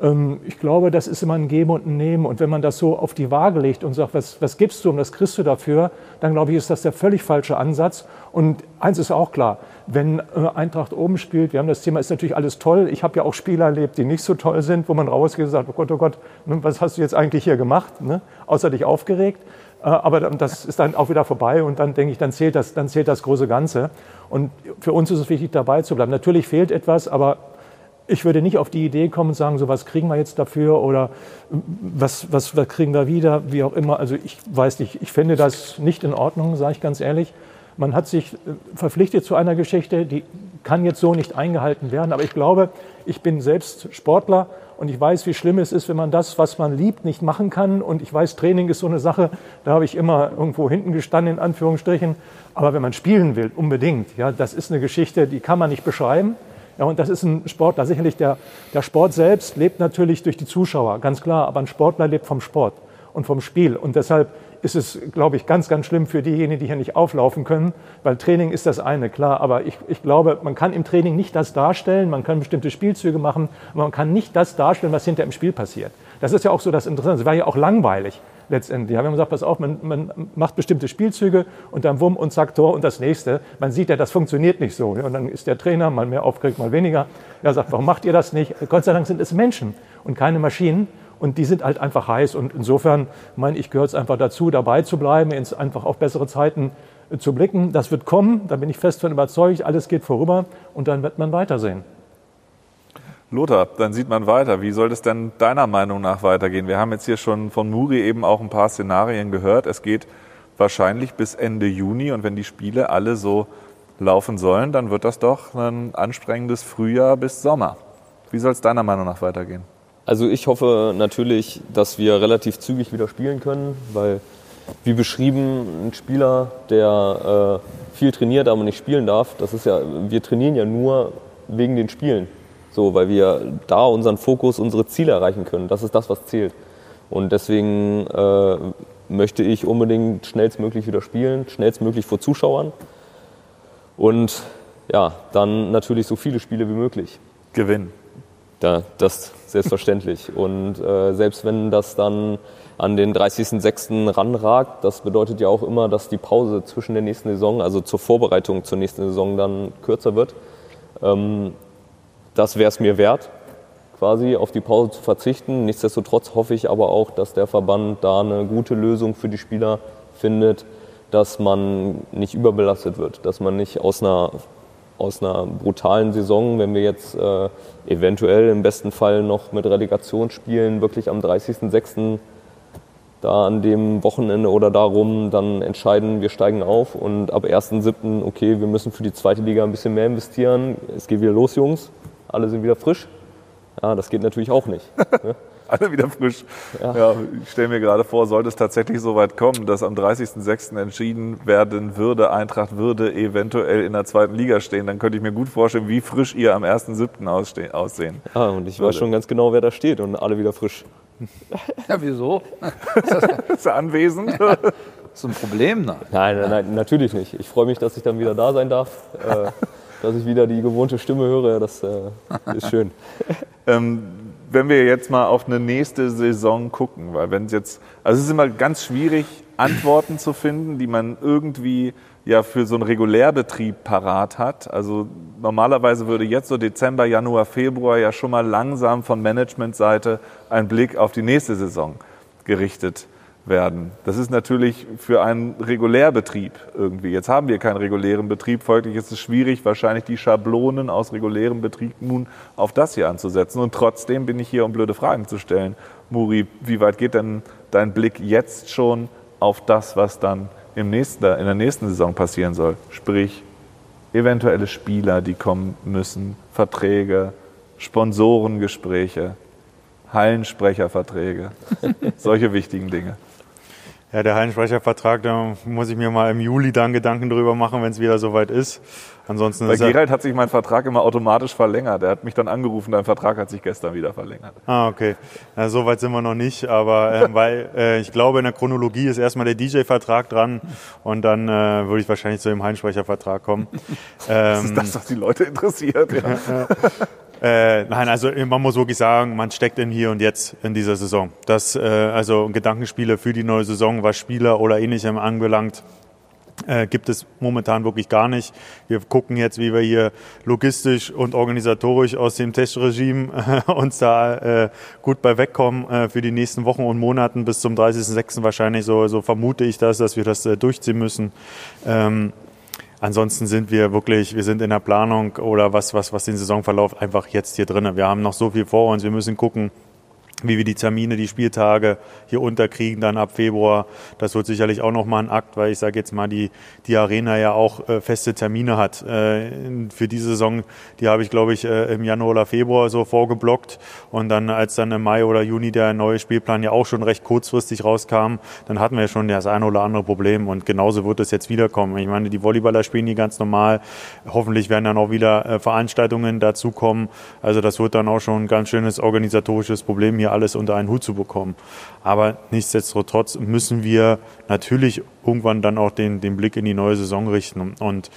Ähm, ich glaube, das ist immer ein Geben und ein Nehmen. Und wenn man das so auf die Waage legt und sagt, was, was gibst du und was kriegst du dafür, dann glaube ich, ist das der völlig falsche Ansatz. Und eins ist auch klar, wenn äh, Eintracht oben spielt, wir haben das Thema, ist natürlich alles toll. Ich habe ja auch Spieler erlebt, die nicht so toll sind, wo man rausgeht und sagt, oh Gott, oh Gott, ne, was hast du jetzt eigentlich hier gemacht? Ne? Außer dich aufgeregt. Äh, aber das ist dann auch wieder vorbei und dann denke ich, dann zählt, das, dann zählt das große Ganze. Und für uns ist es wichtig, dabei zu bleiben. Natürlich fehlt etwas, aber ich würde nicht auf die Idee kommen und sagen, so was kriegen wir jetzt dafür oder was, was, was kriegen wir wieder, wie auch immer. Also ich weiß nicht, ich finde das nicht in Ordnung, sage ich ganz ehrlich. Man hat sich äh, verpflichtet zu einer Geschichte, die kann jetzt so nicht eingehalten werden. Aber ich glaube, ich bin selbst Sportler und ich weiß, wie schlimm es ist, wenn man das, was man liebt, nicht machen kann. Und ich weiß, Training ist so eine Sache, da habe ich immer irgendwo hinten gestanden, in Anführungsstrichen. Aber wenn man spielen will, unbedingt, ja, das ist eine Geschichte, die kann man nicht beschreiben. Ja, und das ist ein Sportler. Sicherlich der, der Sport selbst lebt natürlich durch die Zuschauer, ganz klar. Aber ein Sportler lebt vom Sport und vom Spiel. Und deshalb, ist es, glaube ich, ganz, ganz schlimm für diejenigen, die hier nicht auflaufen können, weil Training ist das eine, klar, aber ich, ich glaube, man kann im Training nicht das darstellen, man kann bestimmte Spielzüge machen, aber man kann nicht das darstellen, was hinter im Spiel passiert. Das ist ja auch so das Interessante, es war ja auch langweilig letztendlich. Wir haben gesagt, pass auf, man, man, macht bestimmte Spielzüge und dann wumm und zack Tor und das nächste. Man sieht ja, das funktioniert nicht so. Und dann ist der Trainer mal mehr aufgeregt, mal weniger. Er sagt, warum macht ihr das nicht? Gott sei Dank sind es Menschen und keine Maschinen. Und die sind halt einfach heiß. Und insofern meine ich, gehört es einfach dazu, dabei zu bleiben, einfach auf bessere Zeiten äh, zu blicken. Das wird kommen, da bin ich fest von überzeugt. Alles geht vorüber und dann wird man weitersehen. Lothar, dann sieht man weiter. Wie soll es denn deiner Meinung nach weitergehen? Wir haben jetzt hier schon von Muri eben auch ein paar Szenarien gehört. Es geht wahrscheinlich bis Ende Juni und wenn die Spiele alle so laufen sollen, dann wird das doch ein anstrengendes Frühjahr bis Sommer. Wie soll es deiner Meinung nach weitergehen? Also ich hoffe natürlich, dass wir relativ zügig wieder spielen können, weil wie beschrieben, ein Spieler, der äh, viel trainiert, aber nicht spielen darf, das ist ja, wir trainieren ja nur wegen den Spielen. So, weil wir da unseren Fokus, unsere Ziele erreichen können. Das ist das, was zählt. Und deswegen äh, möchte ich unbedingt schnellstmöglich wieder spielen, schnellstmöglich vor Zuschauern. Und ja, dann natürlich so viele Spiele wie möglich. Gewinnen. Ja, das selbstverständlich. Und äh, selbst wenn das dann an den 30.06. ranragt, das bedeutet ja auch immer, dass die Pause zwischen der nächsten Saison, also zur Vorbereitung zur nächsten Saison, dann kürzer wird. Ähm, das wäre es mir wert, quasi auf die Pause zu verzichten. Nichtsdestotrotz hoffe ich aber auch, dass der Verband da eine gute Lösung für die Spieler findet, dass man nicht überbelastet wird, dass man nicht aus einer, aus einer brutalen Saison, wenn wir jetzt äh, eventuell im besten Fall noch mit Relegation spielen, wirklich am 30.06. da an dem Wochenende oder darum dann entscheiden, wir steigen auf und ab 1.07. okay, wir müssen für die zweite Liga ein bisschen mehr investieren. Es geht wieder los, Jungs alle sind wieder frisch. Ja, das geht natürlich auch nicht. Ne? alle wieder frisch. Ja. ja ich stelle mir gerade vor, sollte es tatsächlich so weit kommen, dass am 30.06. entschieden werden würde, Eintracht würde eventuell in der zweiten Liga stehen, dann könnte ich mir gut vorstellen, wie frisch ihr am 1.07. aussehen. Ja, und ich würde. weiß schon ganz genau, wer da steht und alle wieder frisch. Ja, wieso? ist er anwesend? Ja. Ist ein Problem? Nein. nein, nein, nein, natürlich nicht. Ich freue mich, dass ich dann wieder da sein darf. Äh, dass ich wieder die gewohnte Stimme höre, das äh, ist schön. ähm, wenn wir jetzt mal auf eine nächste Saison gucken, weil wenn es jetzt, also es ist immer ganz schwierig, Antworten zu finden, die man irgendwie ja für so einen Regulärbetrieb parat hat. Also normalerweise würde jetzt so Dezember, Januar, Februar ja schon mal langsam von Managementseite ein Blick auf die nächste Saison gerichtet werden. Das ist natürlich für einen Regulärbetrieb irgendwie. Jetzt haben wir keinen regulären Betrieb, folglich ist es schwierig, wahrscheinlich die Schablonen aus regulärem Betrieb nun auf das hier anzusetzen. Und trotzdem bin ich hier, um blöde Fragen zu stellen. Muri, wie weit geht denn dein Blick jetzt schon auf das, was dann im nächsten, in der nächsten Saison passieren soll? Sprich, eventuelle Spieler, die kommen müssen, Verträge, Sponsorengespräche, Hallensprecherverträge, solche wichtigen Dinge. Ja, der Hallensprechervertrag, da muss ich mir mal im Juli dann Gedanken drüber machen, wenn es wieder soweit ist. Ansonsten Bei Gerald hat sich mein Vertrag immer automatisch verlängert. Er hat mich dann angerufen, dein Vertrag hat sich gestern wieder verlängert. Ah, okay. Ja, so weit sind wir noch nicht, aber äh, weil äh, ich glaube, in der Chronologie ist erstmal der DJ-Vertrag dran und dann äh, würde ich wahrscheinlich zu dem Hallensprechervertrag kommen. das ist das, was die Leute interessiert. Ja. Äh, nein, also man muss wirklich sagen, man steckt in hier und jetzt in dieser Saison. Das, äh, also Gedankenspiele für die neue Saison, was Spieler oder ähnlichem anbelangt, äh, gibt es momentan wirklich gar nicht. Wir gucken jetzt, wie wir hier logistisch und organisatorisch aus dem Testregime äh, uns da äh, gut bei wegkommen äh, für die nächsten Wochen und Monaten bis zum 30.06. wahrscheinlich. So, so vermute ich das, dass wir das durchziehen müssen. Ähm, Ansonsten sind wir wirklich, wir sind in der Planung oder was, was, was den Saisonverlauf einfach jetzt hier drinnen. Wir haben noch so viel vor uns. Wir müssen gucken, wie wir die Termine, die Spieltage hier unterkriegen dann ab Februar. Das wird sicherlich auch nochmal ein Akt, weil ich sage jetzt mal, die, die Arena ja auch äh, feste Termine hat. Äh, für diese Saison, die habe ich, glaube ich, äh, im Januar oder Februar so vorgeblockt. Und dann, als dann im Mai oder Juni der neue Spielplan ja auch schon recht kurzfristig rauskam, dann hatten wir schon das eine oder andere Problem. Und genauso wird es jetzt wiederkommen. Ich meine, die Volleyballer spielen die ganz normal. Hoffentlich werden dann auch wieder äh, Veranstaltungen dazukommen. Also das wird dann auch schon ein ganz schönes organisatorisches Problem hier hier alles unter einen Hut zu bekommen. Aber nichtsdestotrotz müssen wir natürlich irgendwann dann auch den, den Blick in die neue Saison richten. Und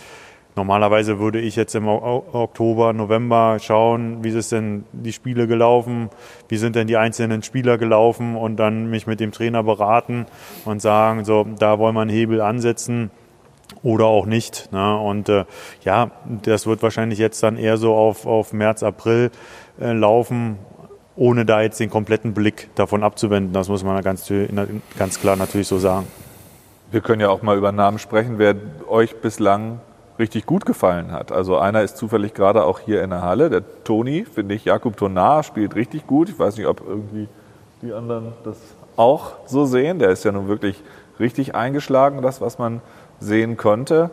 Normalerweise würde ich jetzt im Oktober, November schauen, wie sind denn die Spiele gelaufen, wie sind denn die einzelnen Spieler gelaufen und dann mich mit dem Trainer beraten und sagen, so, da wollen wir einen Hebel ansetzen oder auch nicht. Ne? Und äh, ja, das wird wahrscheinlich jetzt dann eher so auf, auf März, April äh, laufen, ohne da jetzt den kompletten Blick davon abzuwenden. Das muss man ganz, ganz klar natürlich so sagen. Wir können ja auch mal über Namen sprechen, wer euch bislang richtig gut gefallen hat. Also einer ist zufällig gerade auch hier in der Halle, der Toni, finde ich, Jakub Tonar spielt richtig gut. Ich weiß nicht, ob irgendwie die anderen das auch so sehen. Der ist ja nun wirklich richtig eingeschlagen, das, was man sehen konnte.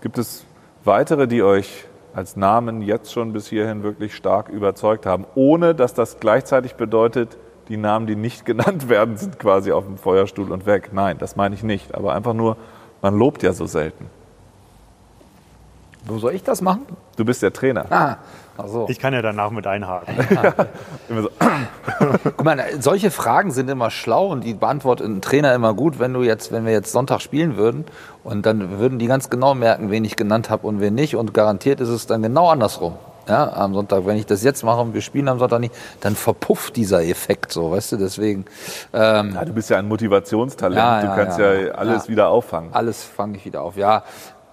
Gibt es weitere, die euch als Namen jetzt schon bis hierhin wirklich stark überzeugt haben, ohne dass das gleichzeitig bedeutet, die Namen, die nicht genannt werden, sind quasi auf dem Feuerstuhl und weg. Nein, das meine ich nicht. Aber einfach nur, man lobt ja so selten. Wo soll ich das machen? Du bist der Trainer. Ah, so. Ich kann ja danach mit einhaken. so. Guck mal, solche Fragen sind immer schlau und die beantwortet ein Trainer immer gut, wenn du jetzt, wenn wir jetzt Sonntag spielen würden und dann würden die ganz genau merken, wen ich genannt habe und wen nicht und garantiert ist es dann genau andersrum. Ja, am Sonntag, wenn ich das jetzt mache und wir spielen am Sonntag nicht, dann verpufft dieser Effekt so, weißt du, deswegen. Ähm, ja, du bist ja ein Motivationstalent, ja, du kannst ja, ja alles wieder auffangen. Alles fange ich wieder auf, ja.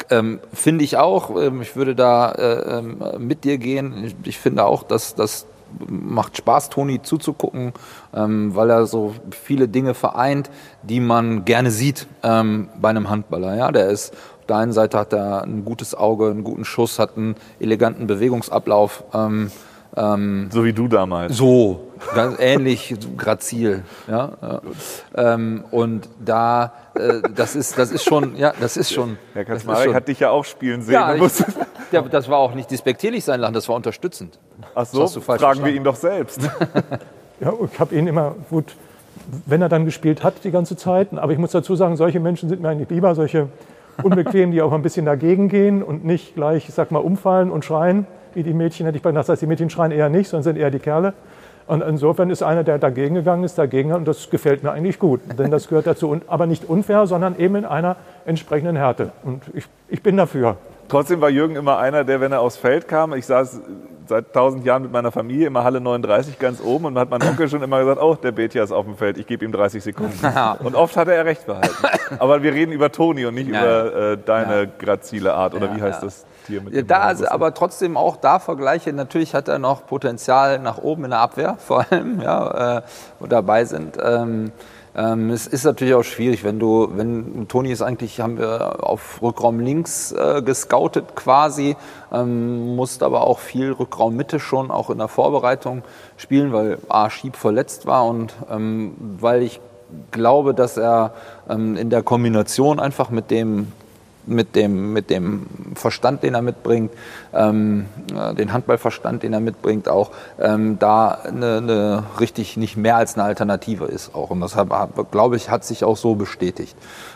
Ähm, finde ich auch. Ähm, ich würde da äh, ähm, mit dir gehen. Ich, ich, finde auch, dass das macht Spaß, Toni zuzugucken, ähm, weil er so viele Dinge vereint, die man gerne sieht ähm, bei einem Handballer. Ja, der ist auf der einen Seite hat er ein gutes Auge, einen guten Schuss, hat einen eleganten Bewegungsablauf. Ähm, so wie du damals. So, ganz ähnlich, grazil. Ja, ja. Ähm, und da, äh, das ist, das ist schon, ja, das ist schon. Herr Kaczmarek hat dich ja auch spielen sehen. Ja, ich, ja, das war auch nicht despektierlich sein lassen, das war unterstützend. Ach so, fragen verstanden. wir ihn doch selbst. ja, ich habe ihn immer gut, wenn er dann gespielt hat die ganze Zeit. Aber ich muss dazu sagen, solche Menschen sind mir eigentlich lieber, solche unbequem, die auch ein bisschen dagegen gehen und nicht gleich, ich sag mal, umfallen und schreien wie die Mädchen, hätte ich beinahe gesagt, die Mädchen schreien eher nicht, sondern sind eher die Kerle. Und insofern ist einer, der dagegen gegangen ist, dagegen und das gefällt mir eigentlich gut. Denn das gehört dazu, aber nicht unfair, sondern eben in einer entsprechenden Härte. Und ich, ich bin dafür. Trotzdem war Jürgen immer einer, der, wenn er aufs Feld kam, ich saß seit tausend Jahren mit meiner Familie immer Halle 39 ganz oben und hat mein Onkel schon immer gesagt, oh, der Betia ist auf dem Feld, ich gebe ihm 30 Sekunden. und oft hat er recht behalten. Aber wir reden über Toni und nicht ja. über äh, deine ja. grazile Art, oder ja, wie heißt das? Tier mit dem da also, aber trotzdem auch da Vergleiche. Natürlich hat er noch Potenzial nach oben in der Abwehr, vor allem, ja, äh, wo dabei sind. Ähm, ähm, es ist natürlich auch schwierig, wenn du, wenn Toni ist eigentlich, haben wir auf Rückraum links äh, gescoutet quasi, ähm, musste aber auch viel Rückraum Mitte schon auch in der Vorbereitung spielen, weil A Schieb verletzt war und ähm, weil ich glaube, dass er ähm, in der Kombination einfach mit dem mit dem, mit dem Verstand, den er mitbringt, ähm, äh, den Handballverstand, den er mitbringt, auch ähm, da eine, eine richtig nicht mehr als eine Alternative ist auch. Und das glaube ich, hat sich auch so bestätigt.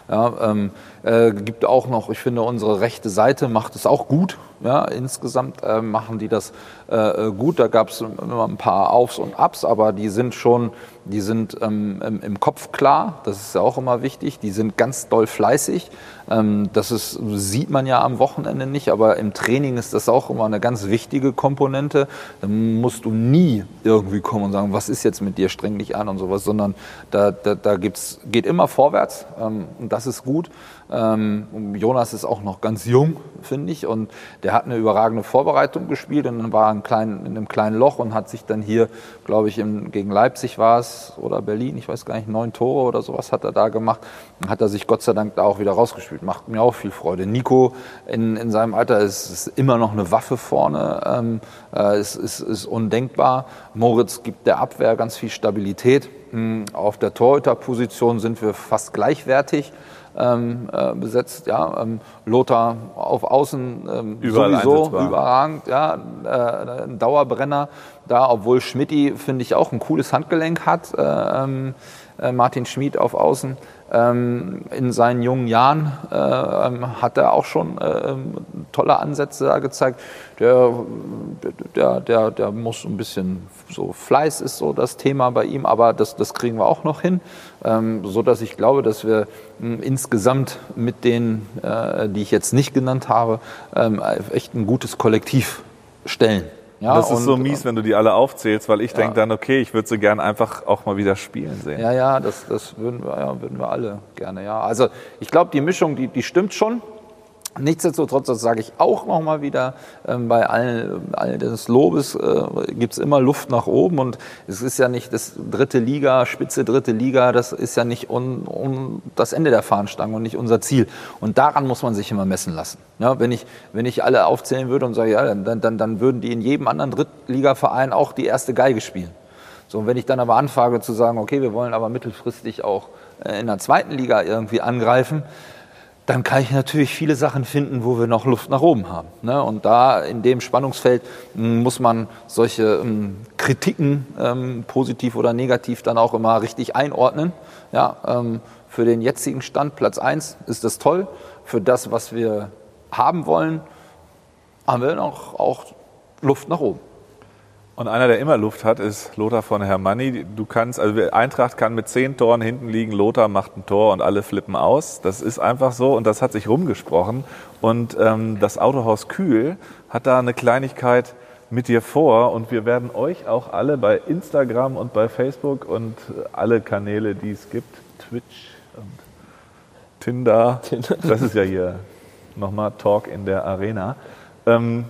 Ja, ähm, äh, gibt auch noch, ich finde, unsere rechte Seite macht es auch gut. Ja, insgesamt äh, machen die das äh gut. Da gab es immer ein paar Aufs und Abs, aber die sind schon, die sind ähm, im, im, Kopf klar. Das ist ja auch immer wichtig. Die sind ganz doll fleißig. Ähm, das ist, sieht man ja am Wochenende nicht, aber im Training ist das auch immer eine ganz wichtige Komponente. Da musst du nie irgendwie kommen und sagen, was ist jetzt mit dir, streng dich an und sowas, sondern da, da, da gibt's, geht immer vorwärts ähm, und das ist gut. Ähm, Jonas ist auch noch ganz jung, finde ich, und der hat eine überragende Vorbereitung gespielt und dann war in, kleinen, in einem kleinen Loch und hat sich dann hier, glaube ich, im, gegen Leipzig war es oder Berlin, ich weiß gar nicht, neun Tore oder sowas hat er da gemacht. Dann hat er sich Gott sei Dank da auch wieder rausgespielt. Macht mir auch viel Freude. Nico in, in seinem Alter ist, ist immer noch eine Waffe vorne, ähm, äh, ist, ist, ist undenkbar. Moritz gibt der Abwehr ganz viel Stabilität. Hm, auf der Torhüterposition sind wir fast gleichwertig ähm, äh, besetzt. Ja, ähm, Lothar auf Außen ähm, sowieso überragend, ja, äh, ein Dauerbrenner da, obwohl Schmidti, finde ich, auch ein cooles Handgelenk hat. Äh, ähm, äh, Martin Schmid auf Außen. Ähm, in seinen jungen Jahren äh, ähm, hat er auch schon äh, tolle Ansätze da gezeigt. Der, der, der, der muss ein bisschen so Fleiß ist so das Thema bei ihm, aber das, das kriegen wir auch noch hin, ähm, so dass ich glaube, dass wir ähm, insgesamt mit denen, äh, die ich jetzt nicht genannt habe, ähm, echt ein gutes Kollektiv stellen. Ja, das ist so mies, wenn du die alle aufzählst, weil ich ja. denke dann, okay, ich würde sie gern einfach auch mal wieder spielen sehen. Ja, ja, das, das würden, wir, ja, würden wir alle gerne, ja. Also ich glaube, die Mischung, die, die stimmt schon. Nichtsdestotrotz, das sage ich auch nochmal wieder, ähm, bei all, all des Lobes äh, gibt es immer Luft nach oben und es ist ja nicht das dritte Liga, spitze dritte Liga, das ist ja nicht un, un, das Ende der Fahnenstange und nicht unser Ziel. Und daran muss man sich immer messen lassen. Ja, wenn, ich, wenn ich alle aufzählen würde und sage, ja, dann, dann, dann würden die in jedem anderen Drittligaverein auch die erste Geige spielen. So, und wenn ich dann aber anfange zu sagen, okay, wir wollen aber mittelfristig auch äh, in der zweiten Liga irgendwie angreifen, dann kann ich natürlich viele Sachen finden, wo wir noch Luft nach oben haben. Ne? Und da in dem Spannungsfeld hm, muss man solche ähm, Kritiken, ähm, positiv oder negativ, dann auch immer richtig einordnen. Ja, ähm, für den jetzigen Stand, Platz 1, ist das toll. Für das, was wir haben wollen, haben wir noch auch Luft nach oben. Und einer, der immer Luft hat, ist Lothar von Hermanni. Du kannst, also Eintracht kann mit zehn Toren hinten liegen, Lothar macht ein Tor und alle flippen aus. Das ist einfach so und das hat sich rumgesprochen. Und ähm, das Autohaus Kühl hat da eine Kleinigkeit mit dir vor und wir werden euch auch alle bei Instagram und bei Facebook und alle Kanäle, die es gibt, Twitch und Tinder, Tinder. das ist ja hier nochmal Talk in der Arena, ähm,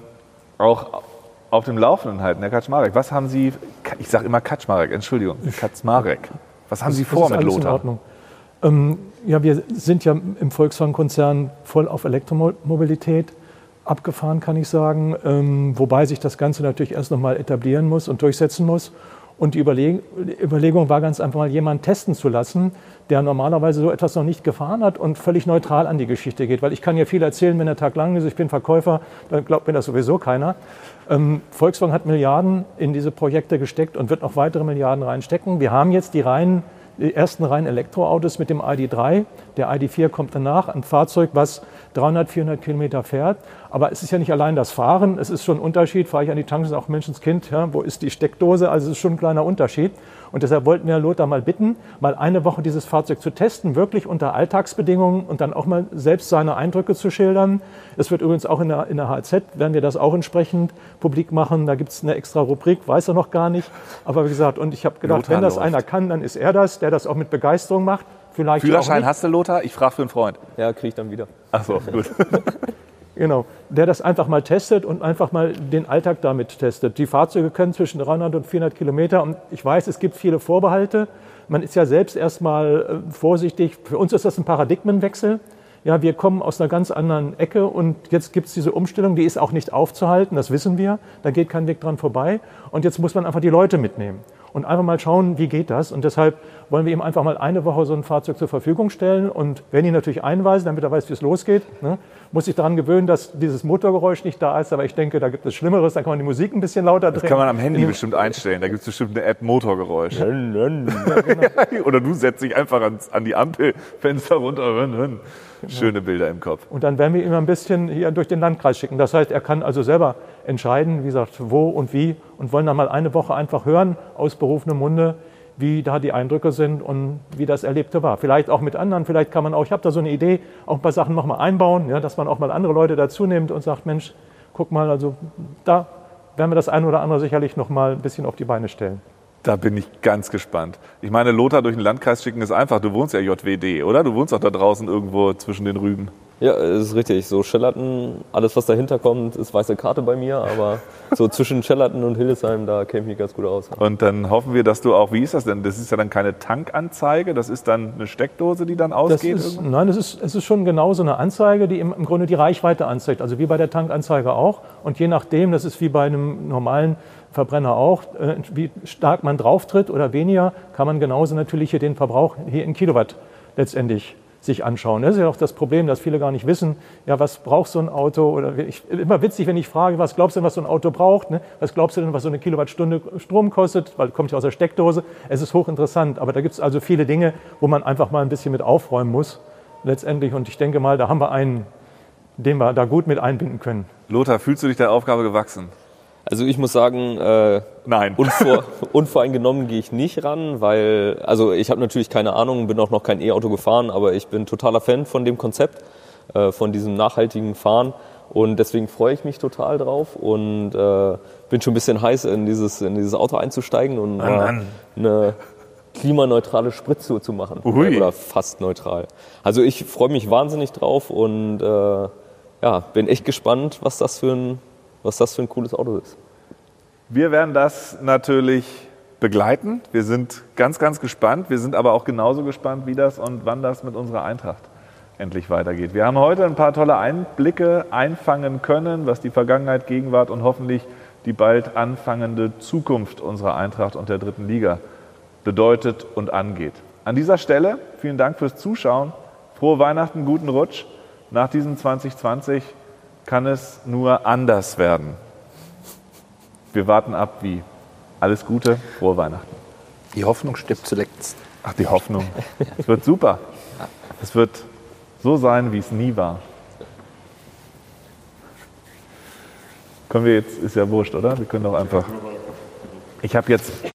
auch auf dem Laufenden halten, Herr Kaczmarek. Was haben Sie, ich sage immer Kaczmarek, Entschuldigung, Kaczmarek. Was haben Sie das, vor das mit Lothar? Ähm, ja, wir sind ja im Volkswagen-Konzern voll auf Elektromobilität abgefahren, kann ich sagen. Ähm, wobei sich das Ganze natürlich erst nochmal etablieren muss und durchsetzen muss. Und die Überleg Überlegung war ganz einfach mal, jemanden testen zu lassen, der normalerweise so etwas noch nicht gefahren hat und völlig neutral an die Geschichte geht. Weil ich kann ja viel erzählen, wenn der Tag lang ist, ich bin Verkäufer, dann glaubt mir das sowieso keiner. Ähm, Volkswagen hat Milliarden in diese Projekte gesteckt und wird noch weitere Milliarden reinstecken. Wir haben jetzt die reinen die ersten reinen Elektroautos mit dem ID3. Der ID4 kommt danach, ein Fahrzeug, was 300, 400 Kilometer fährt. Aber es ist ja nicht allein das Fahren, es ist schon ein Unterschied. Fahre ich an die Tankstelle, auch Menschenskind, ja, wo ist die Steckdose? Also es ist schon ein kleiner Unterschied. Und deshalb wollten wir Lothar mal bitten, mal eine Woche dieses Fahrzeug zu testen, wirklich unter Alltagsbedingungen und dann auch mal selbst seine Eindrücke zu schildern. Es wird übrigens auch in der, in der HZ, werden wir das auch entsprechend publik machen. Da gibt es eine extra Rubrik, weiß er noch gar nicht. Aber wie gesagt, und ich habe gedacht, Lothar wenn das läuft. einer kann, dann ist er das, der das auch mit Begeisterung macht. Vielleicht Führerschein hast du, Lothar? Ich frage für einen Freund. Ja, kriege ich dann wieder. Ach so, gut. Genau, der das einfach mal testet und einfach mal den Alltag damit testet. Die Fahrzeuge können zwischen 300 und 400 Kilometer und ich weiß, es gibt viele Vorbehalte. Man ist ja selbst erstmal äh, vorsichtig. Für uns ist das ein Paradigmenwechsel. Ja, wir kommen aus einer ganz anderen Ecke und jetzt gibt es diese Umstellung, die ist auch nicht aufzuhalten, das wissen wir. Da geht kein Weg dran vorbei. Und jetzt muss man einfach die Leute mitnehmen und einfach mal schauen, wie geht das. Und deshalb wollen wir ihm einfach mal eine Woche so ein Fahrzeug zur Verfügung stellen und werden ihn natürlich einweisen, damit er weiß, wie es losgeht. Ne? Muss sich daran gewöhnen, dass dieses Motorgeräusch nicht da ist, aber ich denke, da gibt es Schlimmeres, da kann man die Musik ein bisschen lauter drehen. Das kann man am Handy bestimmt einstellen, da gibt es bestimmt eine App Motorgeräusch. ja, genau. Oder du setzt dich einfach ans, an die Ampelfenster runter. Schöne Bilder im Kopf. Und dann werden wir ihn ein bisschen hier durch den Landkreis schicken. Das heißt, er kann also selber entscheiden, wie gesagt, wo und wie und wollen dann mal eine Woche einfach hören aus berufenem Munde, wie da die Eindrücke sind und wie das Erlebte war. Vielleicht auch mit anderen, vielleicht kann man auch, ich habe da so eine Idee, auch ein paar Sachen nochmal einbauen, ja, dass man auch mal andere Leute dazu nimmt und sagt, Mensch, guck mal, also da werden wir das eine oder andere sicherlich nochmal ein bisschen auf die Beine stellen. Da bin ich ganz gespannt. Ich meine, Lothar durch den Landkreis schicken ist einfach. Du wohnst ja JWD, oder? Du wohnst auch da draußen irgendwo zwischen den Rüben. Ja, ist richtig. So Schellerton, alles was dahinter kommt, ist weiße Karte bei mir, aber so zwischen Schellerton und Hildesheim, da kenne ich mich ganz gut aus. Und dann hoffen wir, dass du auch, wie ist das denn? Das ist ja dann keine Tankanzeige, das ist dann eine Steckdose, die dann ausgeht? Ist, nein, es ist, es ist schon genau so eine Anzeige, die im, im Grunde die Reichweite anzeigt, also wie bei der Tankanzeige auch. Und je nachdem, das ist wie bei einem normalen Verbrenner auch, äh, wie stark man drauftritt oder weniger, kann man genauso natürlich hier den Verbrauch hier in Kilowatt letztendlich sich anschauen. Das ist ja auch das Problem, dass viele gar nicht wissen, ja, was braucht so ein Auto? Oder ich, immer witzig, wenn ich frage, was glaubst du denn, was so ein Auto braucht? Ne? Was glaubst du denn, was so eine Kilowattstunde Strom kostet? Weil kommt ja aus der Steckdose. Es ist hochinteressant. Aber da gibt es also viele Dinge, wo man einfach mal ein bisschen mit aufräumen muss, letztendlich. Und ich denke mal, da haben wir einen, den wir da gut mit einbinden können. Lothar, fühlst du dich der Aufgabe gewachsen? Also ich muss sagen, äh, Nein. Unvor, unvoreingenommen gehe ich nicht ran, weil, also ich habe natürlich keine Ahnung, bin auch noch kein E-Auto gefahren, aber ich bin totaler Fan von dem Konzept, äh, von diesem nachhaltigen Fahren und deswegen freue ich mich total drauf und äh, bin schon ein bisschen heiß, in dieses, in dieses Auto einzusteigen und Mann. eine klimaneutrale Spritztour zu machen. Ui. Oder fast neutral. Also ich freue mich wahnsinnig drauf und äh, ja, bin echt gespannt, was das für ein, was das für ein cooles Auto ist. Wir werden das natürlich begleiten. Wir sind ganz, ganz gespannt. Wir sind aber auch genauso gespannt, wie das und wann das mit unserer Eintracht endlich weitergeht. Wir haben heute ein paar tolle Einblicke einfangen können, was die Vergangenheit, Gegenwart und hoffentlich die bald anfangende Zukunft unserer Eintracht und der dritten Liga bedeutet und angeht. An dieser Stelle vielen Dank fürs Zuschauen. Frohe Weihnachten, guten Rutsch. Nach diesem 2020 kann es nur anders werden. Wir warten ab, wie. Alles Gute, frohe Weihnachten. Die Hoffnung stirbt zuletzt. Ach, die Hoffnung. Es wird super. Es wird so sein, wie es nie war. Können wir jetzt, ist ja wurscht, oder? Wir können doch einfach. Ich habe jetzt